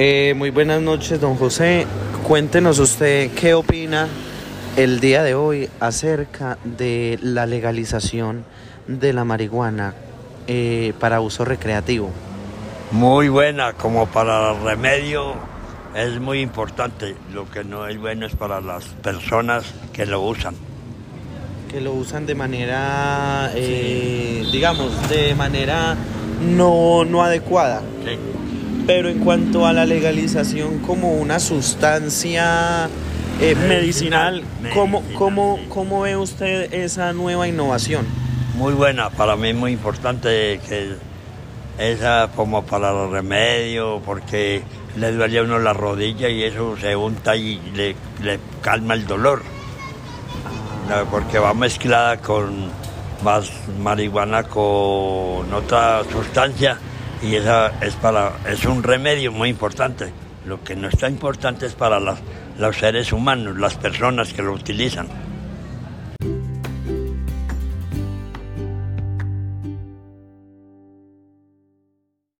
Eh, muy buenas noches, don José. Cuéntenos usted qué opina el día de hoy acerca de la legalización de la marihuana eh, para uso recreativo. Muy buena, como para remedio es muy importante. Lo que no es bueno es para las personas que lo usan. Que lo usan de manera, eh, digamos, de manera no, no adecuada. Sí. Pero en cuanto a la legalización como una sustancia eh, medicinal, ¿cómo, Medicinal, cómo, sí. ¿cómo ve usted esa nueva innovación? Muy buena, para mí es muy importante que esa como para los remedios, porque le duele a uno la rodilla y eso se unta y le, le calma el dolor. Porque va mezclada con más marihuana con otra sustancia y esa es para es un remedio muy importante. Lo que no está importante es para las- los seres humanos, las personas que lo utilizan.